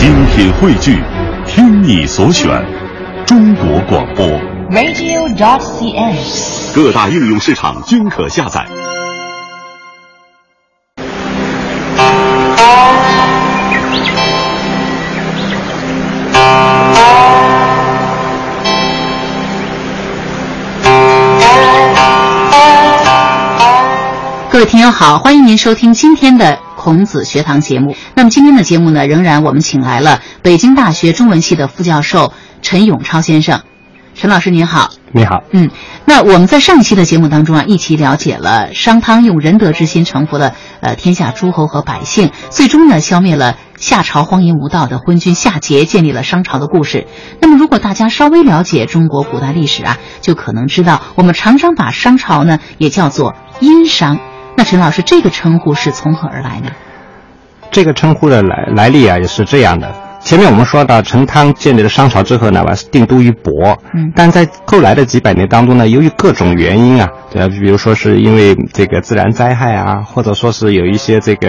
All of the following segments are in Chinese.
精品汇聚，听你所选，中国广播。radio.cn。各大应用市场均可下载。各位听友好，欢迎您收听今天的孔子学堂节目。那么今天的节目呢，仍然我们请来了北京大学中文系的副教授陈永超先生。陈老师您好，你好，嗯，那我们在上一期的节目当中啊，一起了解了商汤用仁德之心臣服了呃天下诸侯和百姓，最终呢消灭了夏朝荒淫无道的昏君夏桀，建立了商朝的故事。那么如果大家稍微了解中国古代历史啊，就可能知道我们常常把商朝呢也叫做殷商。那陈老师，这个称呼是从何而来呢？这个称呼的来来历啊，也是这样的。前面我们说到，陈汤建立了商朝之后呢，完定都于亳。嗯但在后来的几百年当中呢，由于各种原因啊，呃？比如说是因为这个自然灾害啊，或者说是有一些这个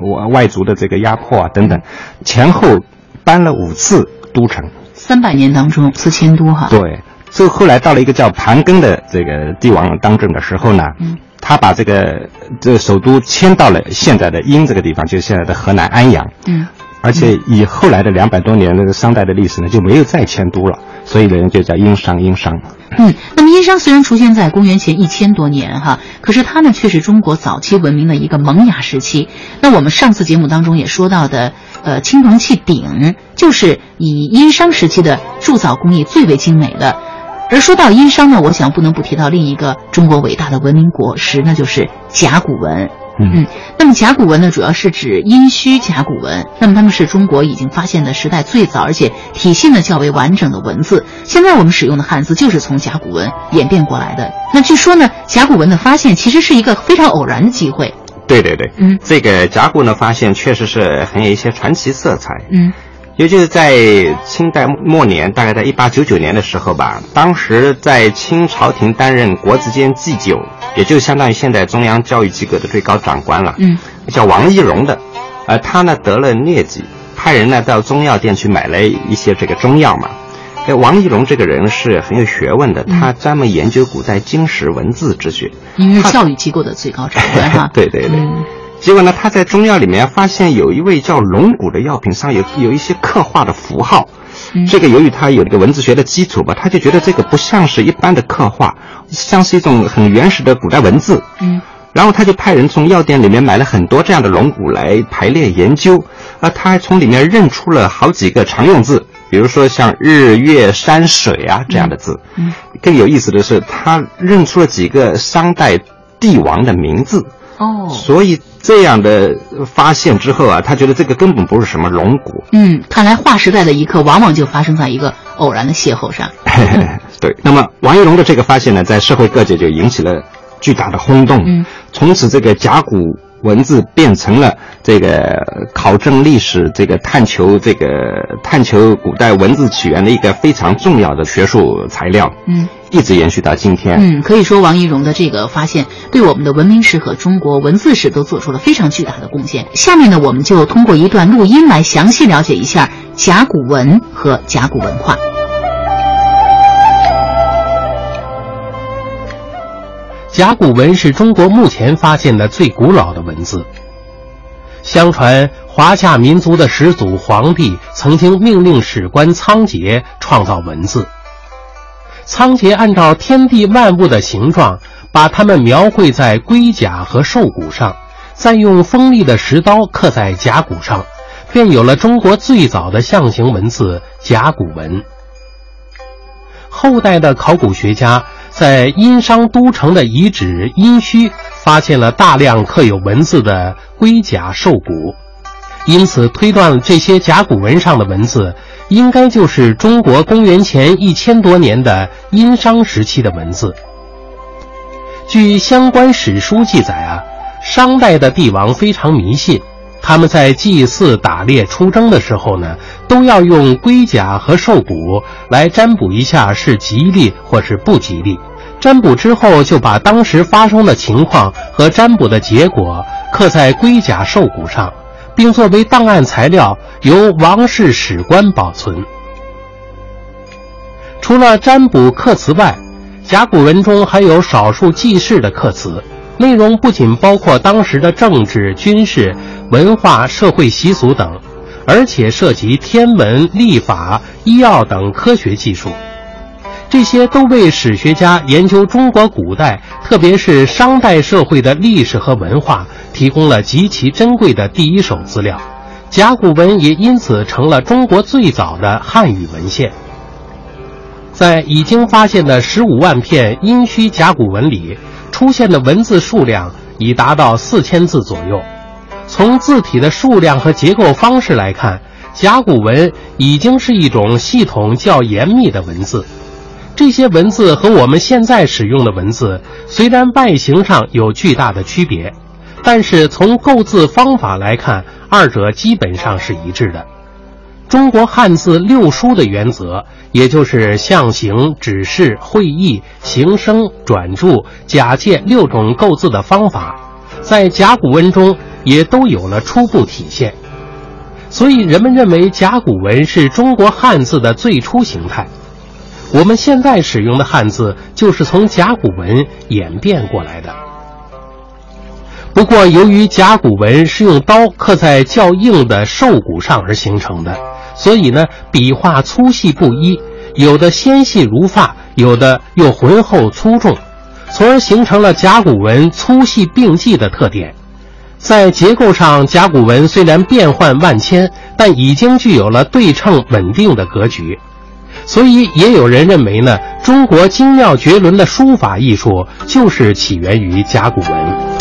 外外族的这个压迫啊等等，前后搬了五次都城。三百年当中四迁都哈。对，这后来到了一个叫盘庚的这个帝王当政的时候呢，嗯他把这个这个首都迁到了现在的殷这个地方，就是现在的河南安阳。嗯而且以后来的两百多年那个商代的历史呢，就没有再迁都了，所以人就叫殷商，殷商。嗯，那么殷商虽然出现在公元前一千多年哈，可是它呢却是中国早期文明的一个萌芽时期。那我们上次节目当中也说到的，呃，青铜器鼎就是以殷商时期的铸造工艺最为精美的。而说到殷商呢，我想不能不提到另一个中国伟大的文明果实，那就是甲骨文。嗯，那么甲骨文呢，主要是指殷墟甲骨文。那么它们是中国已经发现的时代最早，而且体系呢较为完整的文字。现在我们使用的汉字就是从甲骨文演变过来的。那据说呢，甲骨文的发现其实是一个非常偶然的机会。对对对，嗯这个甲骨的发现确实是很有一些传奇色彩。嗯尤其是在清代末年，大概在一八九九年的时候吧，当时在清朝廷担任国子监祭酒，也就相当于现在中央教育机构的最高长官了。嗯叫王懿荣的，呃，他呢得了疟疾，派人呢到中药店去买了一些这个中药嘛。这王懿荣这个人是很有学问的，嗯他专门研究古代经史文字之学。因为是教育机构的最高长官哈。对对对。嗯结果呢，他在中药里面发现有一味叫龙骨的药品上有有一些刻画的符号，嗯这个由于他有这个文字学的基础吧，他就觉得这个不像是一般的刻画，像是一种很原始的古代文字。嗯然后他就派人从药店里面买了很多这样的龙骨来排列研究，啊，他还从里面认出了好几个常用字，比如说像日月山水啊这样的字。嗯更有意思的是，他认出了几个商代帝王的名字。哦所以这样的发现之后啊，他觉得这个根本不是什么龙骨。嗯，看来划时代的一刻往往就发生在一个偶然的邂逅上。对，那么王懿荣的这个发现呢，在社会各界就引起了巨大的轰动。嗯，从此这个甲骨文字变成了这个考证历史、这个探求这个探求古代文字起源的一个非常重要的学术材料。嗯。一直延续到今天。嗯，可以说王懿荣的这个发现对我们的文明史和中国文字史都做出了非常巨大的贡献。下面呢，我们就通过一段录音来详细了解一下甲骨文和甲骨文化。甲骨文是中国目前发现的最古老的文字。相传，华夏民族的始祖黄帝曾经命令史官仓颉创造文字。仓颉按照天地万物的形状，把它们描绘在龟甲和兽骨上，再用锋利的石刀刻在甲骨上，便有了中国最早的象形文字甲骨文。后代的考古学家在殷商都城的遗址殷墟发现了大量刻有文字的龟甲兽骨，因此推断这些甲骨文上的文字应该就是中国公元前一千多年的殷商时期的文字。据相关史书记载啊，商代的帝王非常迷信。他们在祭祀、打猎、出征的时候呢，都要用龟甲和兽骨来占卜一下是吉利或是不吉利。占卜之后，就把当时发生的情况和占卜的结果刻在龟甲兽骨上，并作为档案材料由王室史官保存。除了占卜刻词外，甲骨文中还有少数记事的刻词，内容不仅包括当时的政治、军事、文化、社会习俗等，而且涉及天文、历法、医药等科学技术。这些都为史学家研究中国古代，特别是商代社会的历史和文化提供了极其珍贵的第一手资料。甲骨文也因此成了中国最早的汉语文献。在已经发现的十五万片殷墟甲骨文里，出现的文字数量已达到四千字左右。从字体的数量和结构方式来看，甲骨文已经是一种系统较严密的文字。这些文字和我们现在使用的文字虽然外形上有巨大的区别，但是从构字方法来看，二者基本上是一致的。中国汉字六书的原则，也就是象形、指示、会意、形声、转注、假借六种构字的方法，在甲骨文中也都有了初步体现。所以，人们认为甲骨文是中国汉字的最初形态。我们现在使用的汉字就是从甲骨文演变过来的。不过，由于甲骨文是用刀刻在较硬的兽骨上而形成的，所以呢，笔画粗细不一，有的纤细如发，有的又浑厚粗重，从而形成了甲骨文粗细并济的特点。在结构上，甲骨文虽然变幻万千，但已经具有了对称稳定的格局。所以，也有人认为呢，中国精妙绝伦的书法艺术就是起源于甲骨文。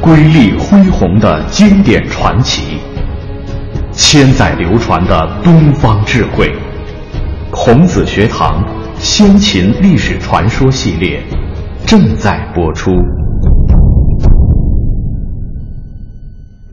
瑰丽恢宏的经典传奇，千载流传的东方智慧，孔子学堂先秦历史传说系列正在播出。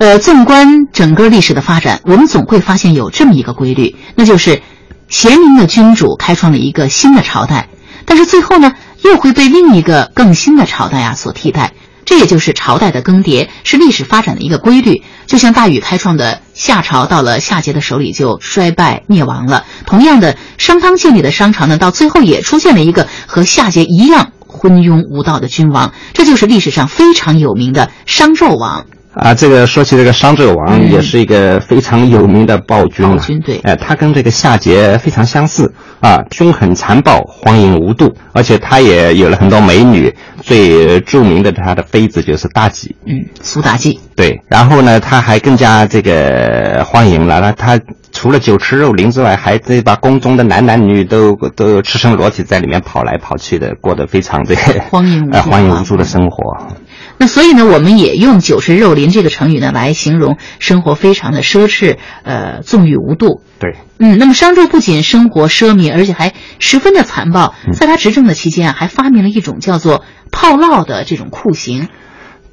呃，纵观整个历史的发展，我们总会发现有这么一个规律，那就是贤明的君主开创了一个新的朝代，但是最后呢，又会被另一个更新的朝代啊所替代。这也就是朝代的更迭，是历史发展的一个规律。就像大禹开创的夏朝，到了夏桀的手里就衰败灭亡了；同样的，商汤建立的商朝呢，到最后也出现了一个和夏桀一样昏庸无道的君王。这就是历史上非常有名的商纣王。啊，这个说起这个商纣王，也是一个非常有名的暴君暴君对，哎，他跟这个夏桀非常相似啊，凶狠残暴，荒淫无度，而且他也有了很多美女，最著名的他的妃子就是妲己，嗯，苏妲己，对，然后呢，他还更加这个荒淫了，那他除了酒池肉林之外，还这把宫中的男男女女都都赤身裸体在里面跑来跑去的，过得非常这个荒淫无度，荒淫无度的生活。那所以呢，我们也用“酒池肉林”这个成语呢来形容生活非常的奢侈，呃，纵欲无度。对，嗯，那么商纣不仅生活奢靡，而且还十分的残暴。在他执政的期间啊，还发明了一种叫做炮烙的这种酷刑。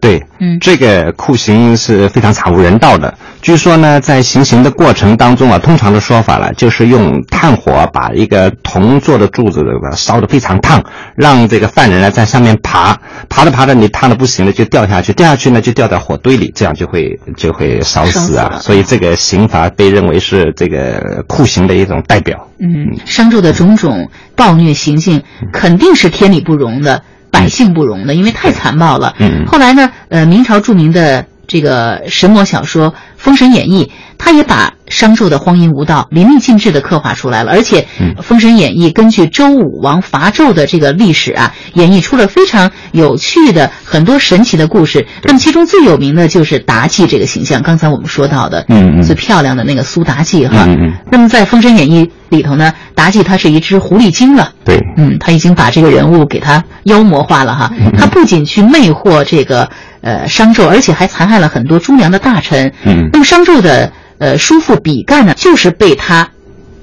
对，嗯，这个酷刑是非常惨无人道的。据说呢，在行刑的过程当中啊，通常的说法呢，就是用炭火把一个铜做的柱子烧得非常烫，让这个犯人呢在上面爬，爬着爬着你烫的不行了就掉下去，掉下去呢就掉在火堆里，这样就会就会烧死啊。所以这个刑罚被认为是这个酷刑的一种代表。嗯，商纣的种种暴虐行径肯定是天理不容的。百姓不容的，因为太残暴了。嗯，后来呢，呃，明朝著名的这个神魔小说《封神演义》，他也把商纣的荒淫无道淋漓尽致的刻画出来了。而且，《封神演义》根据周武王伐纣的这个历史啊，演绎出了非常有趣的很多神奇的故事。那么，其中最有名的就是妲己这个形象。刚才我们说到的，嗯嗯，最漂亮的那个苏妲己哈。嗯嗯。那么，在《封神演义》里头呢，妲己她是一只狐狸精了。对，嗯，他已经把这个人物给他妖魔化了哈。他不仅去魅惑这个呃商纣，而且还残害了很多忠良的大臣。嗯，那么商纣的呃叔父比干呢，就是被他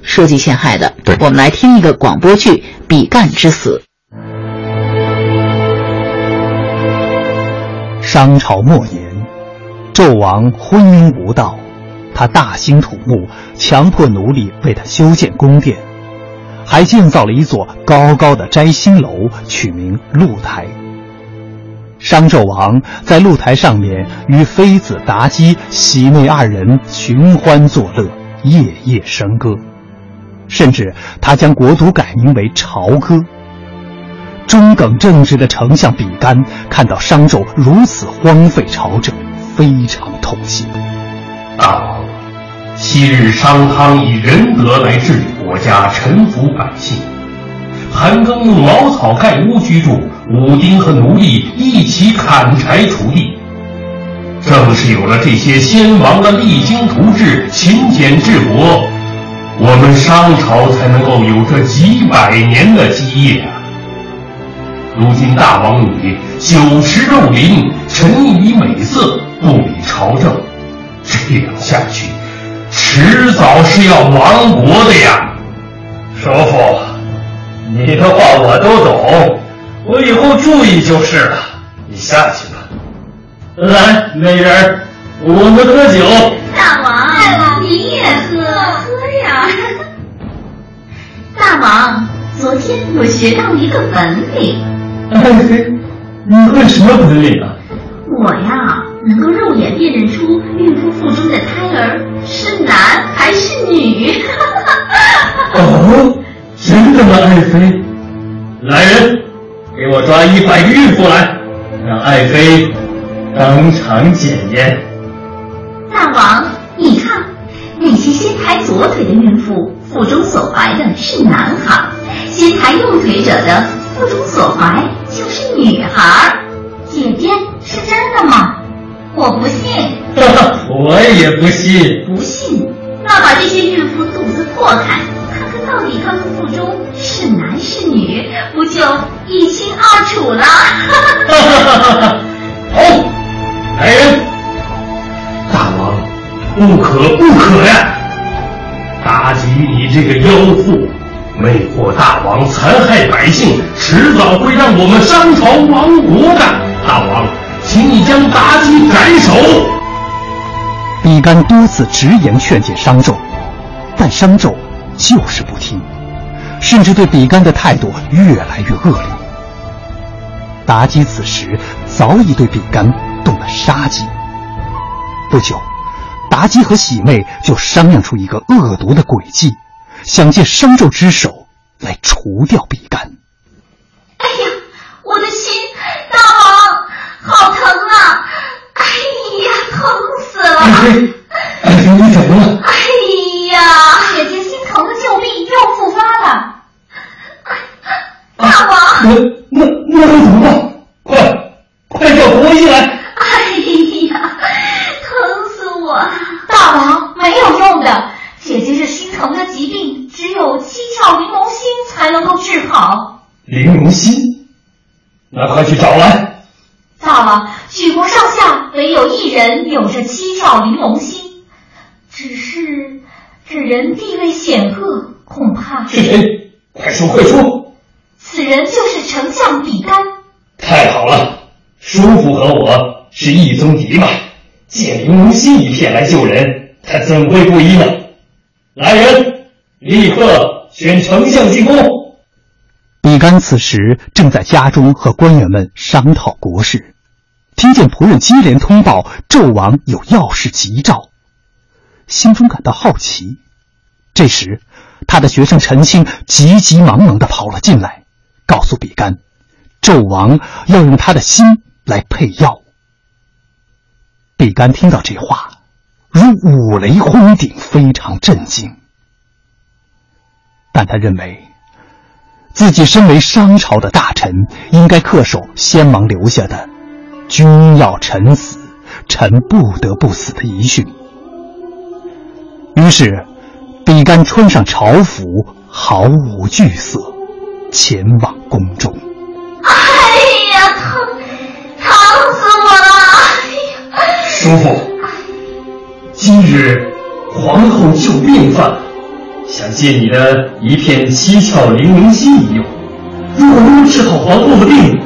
设计陷害的。对，我们来听一个广播剧《比干之死》。商朝末年，纣王昏庸无道，他大兴土木，强迫奴隶为他修建宫殿。还建造了一座高高的摘星楼，取名露台。商纣王在露台上面与妃子妲己、喜妹二人寻欢作乐，夜夜笙歌，甚至他将国都改名为朝歌。中耿正直的丞相比干看到商纣如此荒废朝政，非常痛心。大王，昔日商汤以仁德来治理国家，臣服百姓；韩庚用茅草盖屋居住，武丁和奴隶一起砍柴锄地。正是有了这些先王的励精图治、勤俭治国，我们商朝才能够有这几百年的基业啊！如今大王你酒池肉林，沉溺于美色，不理朝政，这样下去，迟早是要亡国的呀！叔父，你的话我都懂，我以后注意就是了。你下去吧。来，美人，我们喝酒。大王，你也喝，喝呀！大王，昨天我学到一个本领。爱妃，你会什么本领啊？我呀，能够肉眼辨认出孕妇腹中的胎儿是男还是女。哦，真的吗，爱妃？来人，给我抓一百个孕妇来，让爱妃当场检验。大王，你看，那些先抬左腿的孕妇腹中所怀的是男孩，先抬右腿者的腹中所怀。就是女孩，姐姐是真的吗？我不信。我也不信。不信，那把这些孕妇肚子破开，二楚了？好，来人！大王，不可不可呀！妲己，你这个妖妇！魅惑大王，残害百姓，迟早会让我们商朝亡国的。大王，请你将妲己斩首。比干多次直言劝谏商纣，但商纣就是不听，甚至对比干的态度越来越恶劣。妲己此时早已对比干动了杀机。不久，妲己和喜妹就商量出一个恶毒的诡计。想借商纣之手来除掉比干。哎呀，我的心，大王，好疼啊！哎呀，疼死了！爱妃，爱妃，你怎么了？哎呀，姐姐心疼的旧病又复发了。大王，那那那该怎么办？快快叫国医来！哎呀，疼死我了！大王，没有用的。姐姐这心疼的疾病，只有七窍玲珑心才能够治好。玲珑心，那快去找来。大王，举国上下唯有一人有着七窍玲珑心，只是这人地位显赫，是谁？快说快说！此人就是丞相比干。太好了，叔父和我是一宗嫡脉，借玲珑心一片来救人，他怎会不依呢？来人，立刻选丞相进宫。比干此时正在家中和官员们商讨国事，听见仆人接连通报纣王有要事急召，心中感到好奇。这时，他的学生陈清急急忙忙的跑了进来，告诉比干，纣王要用他的心来配药。比干听到这话。如五雷轰顶，非常震惊。但他认为，自己身为商朝的大臣，应该恪守先王留下的“君要臣死，臣不得不死”的遗训。于是，比干穿上朝服，毫无惧色，前往宫中。哎呀，疼，疼死我了！哎呀，叔父。今日皇后旧病犯，想借你的一片七窍玲珑心一用。如果能治好皇后的病，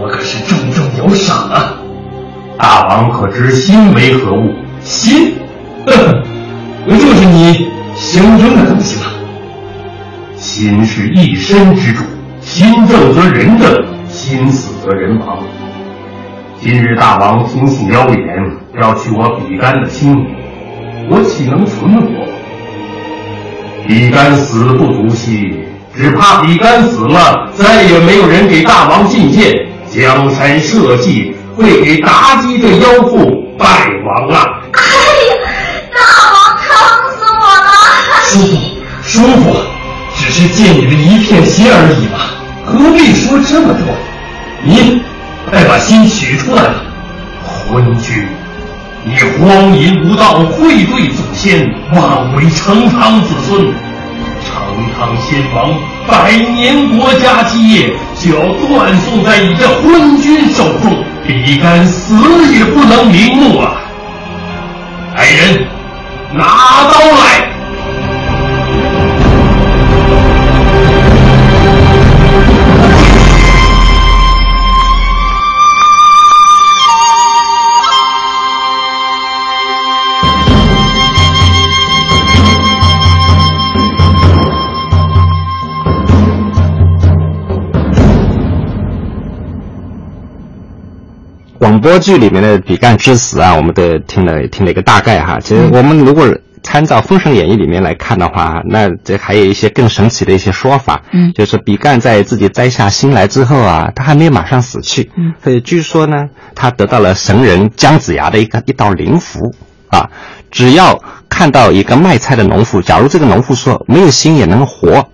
我可是重重有赏啊！大王可知心为何物？心，呵呵，不就是你胸中的东西吗？心是一身之主，心正则人正，心死则人亡。今日大王听信谣言，要取我比干的性命，我岂能存活？比干死不足惜，只怕比干死了，再也没有人给大王觐见，江山社稷会给妲己这妖妇败亡啊！哎呀，大王疼死我了！叔父，叔父，只是借你的一片心而已嘛，何必说这么多？你快把心取出来吧！昏君，你荒淫无道，愧对祖先，妄为成汤子孙。成汤先王百年国家基业就要断送在你这昏君手中，比干死也不能瞑目啊！来人，拿刀来！播剧里面的比干之死啊，我们都听了听了一个大概哈。其实我们如果参照《封神演义》里面来看的话，那这还有一些更神奇的一些说法。嗯，就是比干在自己摘下心来之后啊，他还没有马上死去。嗯，所以据说呢，他得到了神人姜子牙的一个一道灵符啊，只要看到一个卖菜的农妇，假如这个农妇说没有心也能活。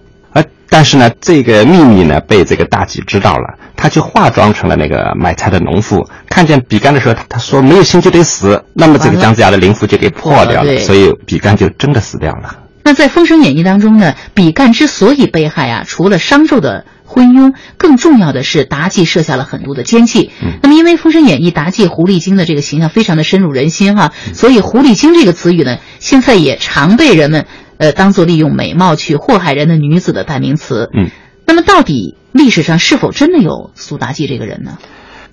但是呢，这个秘密呢被这个妲己知道了，他就化妆成了那个买菜的农妇。看见比干的时候，他他说没有心就得死，那么这个姜子牙的灵符就给破掉了，所以比干就真的死掉了。那在《封神演义》当中呢，比干之所以被害啊，除了商纣的昏庸，更重要的是妲己设下了很多的奸计。嗯、那么因为《封神演义》妲己狐狸精的这个形象非常的深入人心哈，所以“狐狸精”这个词语呢，现在也常被人们。呃，当做利用美貌去祸害人的女子的代名词。嗯，那么到底历史上是否真的有苏妲己这个人呢？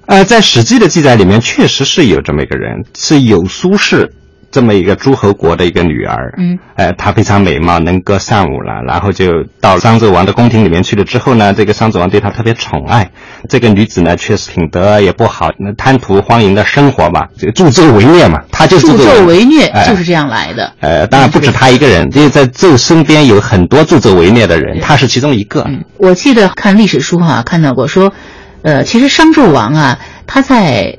呃，在《史记》的记载里面，确实是有这么一个人，是有苏轼这么一个诸侯国的一个女儿。嗯，呃，她非常美貌，能歌善舞了，然后就到商纣王的宫廷里面去了。之后呢，这个商纣王对她特别宠爱。这个女子呢，确实品德也不好，那贪图荒淫的生活嘛，这个助纣为虐嘛，她就是助纣为虐，哎就是这样来的。呃，当然不止她一个人，因为在纣身边有很多助纣为虐的人，她是其中一个。嗯，我记得看历史书哈、啊，看到过说，呃，其实商纣王啊，他在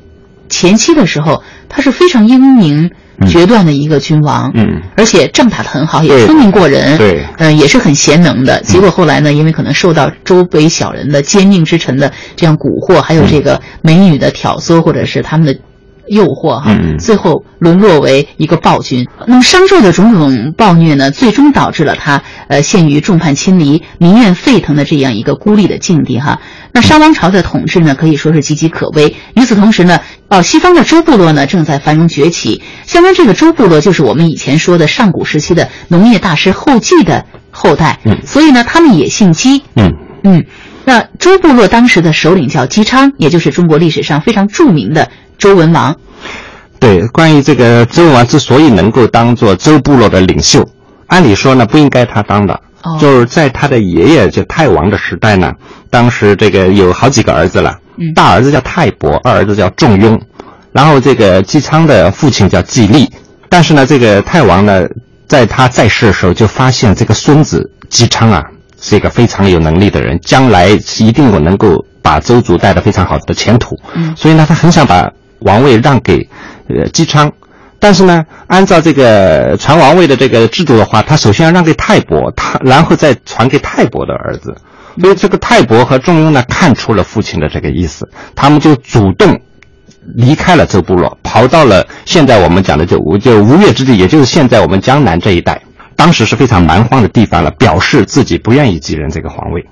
前期的时候，他是非常英明。决断的一个君王，嗯，而且仗打得很好，也聪明过人，对，嗯、呃，也是很贤能的。结果后来呢，因为可能受到周围小人的奸佞之臣的这样蛊惑，还有这个美女的挑唆，或者是他们的诱惑，哈，嗯、最后沦落为一个暴君。那么商纣的种种暴虐呢，最终导致了他呃陷于众叛亲离、民怨沸腾的这样一个孤立的境地，哈。那商王朝的统治呢，可以说是岌岌可危。与此同时呢，哦，西方的周部落呢正在繁荣崛起。相当这个周部落就是我们以前说的上古时期的农业大师后稷的后代。嗯，所以呢，他们也姓姬。嗯嗯，那周部落当时的首领叫姬昌，也就是中国历史上非常著名的周文王。对，关于这个周文王之所以能够当做周部落的领袖，按理说呢不应该他当的。哦、就是在他的爷爷就太王的时代呢，当时这个有好几个儿子了，嗯、大儿子叫泰伯，二儿子叫仲雍，然后这个姬昌的父亲叫季历，但是呢，这个太王呢，在他在世的时候就发现这个孙子姬昌啊是一个非常有能力的人，将来一定我能够把周族带得非常好的前途，嗯，所以呢，他很想把王位让给呃姬昌。但是呢，按照这个传王位的这个制度的话，他首先要让给泰伯，他然后再传给泰伯的儿子。所以这个太伯和仲雍呢，看出了父亲的这个意思，他们就主动离开了周部落，跑到了现在我们讲的就吴就吴越之地，也就是现在我们江南这一带。当时是非常蛮荒的地方了，表示自己不愿意继任这个皇位。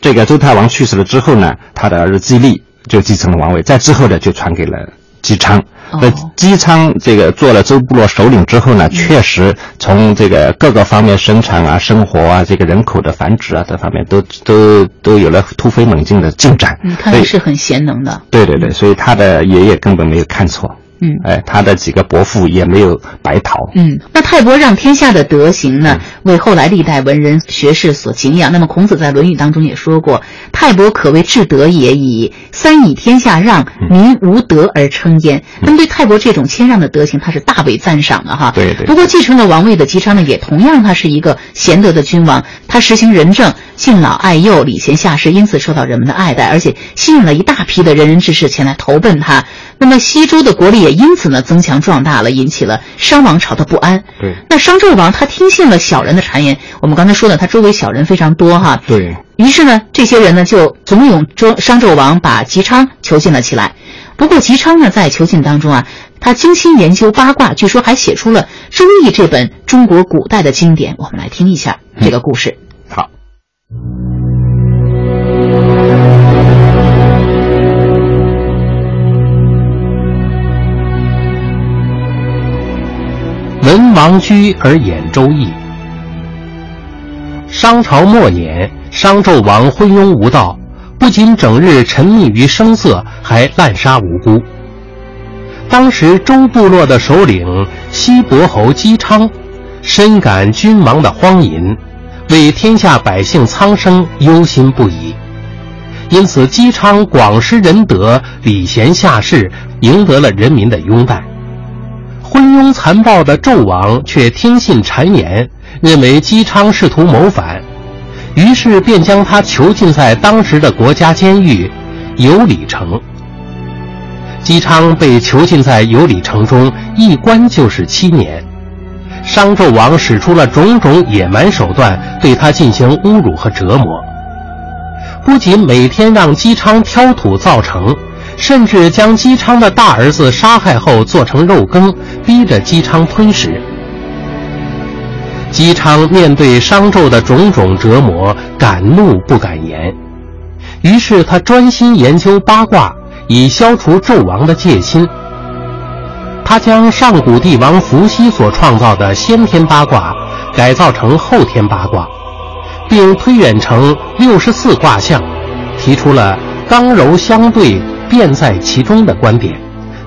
这个周太王去世了之后呢，他的儿子季历就继承了王位，在之后呢，就传给了姬昌。那姬昌这个做了周部落首领之后呢，确实从这个各个方面生产啊、生活啊、这个人口的繁殖啊这方面都都都有了突飞猛进的进展。嗯，看来是很贤能的。对对对，所以他的爷爷根本没有看错。嗯，哎，他的几个伯父也没有白逃。嗯，那泰伯让天下的德行呢，为后来历代文人学士所敬仰。那么孔子在《论语》当中也说过：“泰伯可谓至德也，以三以天下让，民无德而称焉。”那么对泰伯这种谦让的德行，他是大为赞赏的哈。对对。不过继承了王位的姬昌呢，也同样他是一个贤德的君王，他实行仁政，敬老爱幼，礼贤下士，因此受到人们的爱戴，而且吸引了一大批的仁人志士前来投奔他。那么西周的国力也因此呢增强壮大了，引起了商王朝的不安。对，那商纣王他听信了小人的谗言，我们刚才说的，他周围小人非常多哈。对于是呢，这些人呢就怂恿周商纣王把姬昌囚禁了起来。不过姬昌呢在囚禁当中啊，他精心研究八卦，据说还写出了《周易》这本中国古代的经典。我们来听一下这个故事。好。文王居而演《周易》。商朝末年，商纣王昏庸无道，不仅整日沉溺于声色，还滥杀无辜。当时周部落的首领西伯侯姬昌，深感君王的荒淫，为天下百姓苍生忧心不已。因此，姬昌广施仁德，礼贤下士，赢得了人民的拥戴。昏庸残暴的纣王却听信谗言，认为姬昌试图谋反，于是便将他囚禁在当时的国家监狱有里城。姬昌被囚禁在有里城中，一关就是七年。商纣王使出了种种野蛮手段，对他进行侮辱和折磨，不仅每天让姬昌挑土造城。甚至将姬昌的大儿子杀害后做成肉羹，逼着姬昌吞食。姬昌面对商纣的种种折磨，敢怒不敢言，于是他专心研究八卦，以消除纣王的戒心。他将上古帝王伏羲所创造的先天八卦改造成后天八卦，并推演成六十四卦象，提出了刚柔相对。变在其中的观点，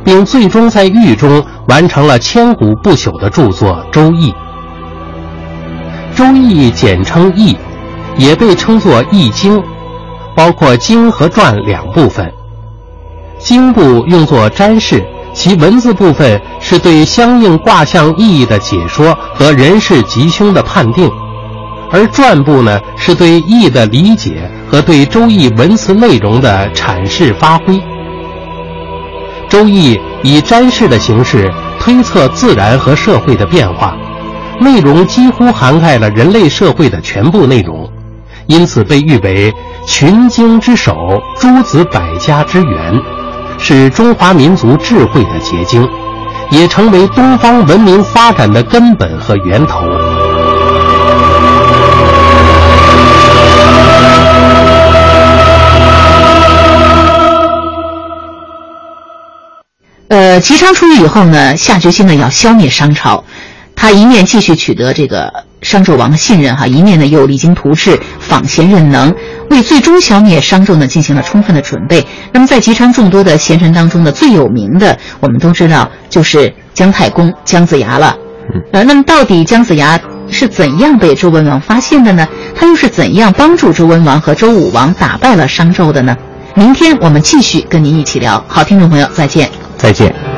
并最终在狱中完成了千古不朽的著作《周易》。《周易》简称《易》，也被称作《易经》，包括经和传两部分。经部用作占事，其文字部分是对相应卦象意义的解说和人事吉凶的判定，而传部呢，是对义的理解和对《周易》文词内容的阐释发挥。周易以占事的形式推测自然和社会的变化，内容几乎涵盖了人类社会的全部内容，因此被誉为群经之首、诸子百家之源，是中华民族智慧的结晶，也成为东方文明发展的根本和源头。呃，姬昌出狱以后呢，下决心呢要消灭商朝。他一面继续取得这个商纣王的信任哈，一面呢又励精图治、访贤任能，为最终消灭商纣呢进行了充分的准备。那么在姬昌众多的贤臣当中呢，最有名的我们都知道就是姜太公姜子牙了。呃，那么到底姜子牙是怎样被周文王发现的呢？他又是怎样帮助周文王和周武王打败了商纣的呢？明天我们继续跟您一起聊。好，听众朋友，再见。再见。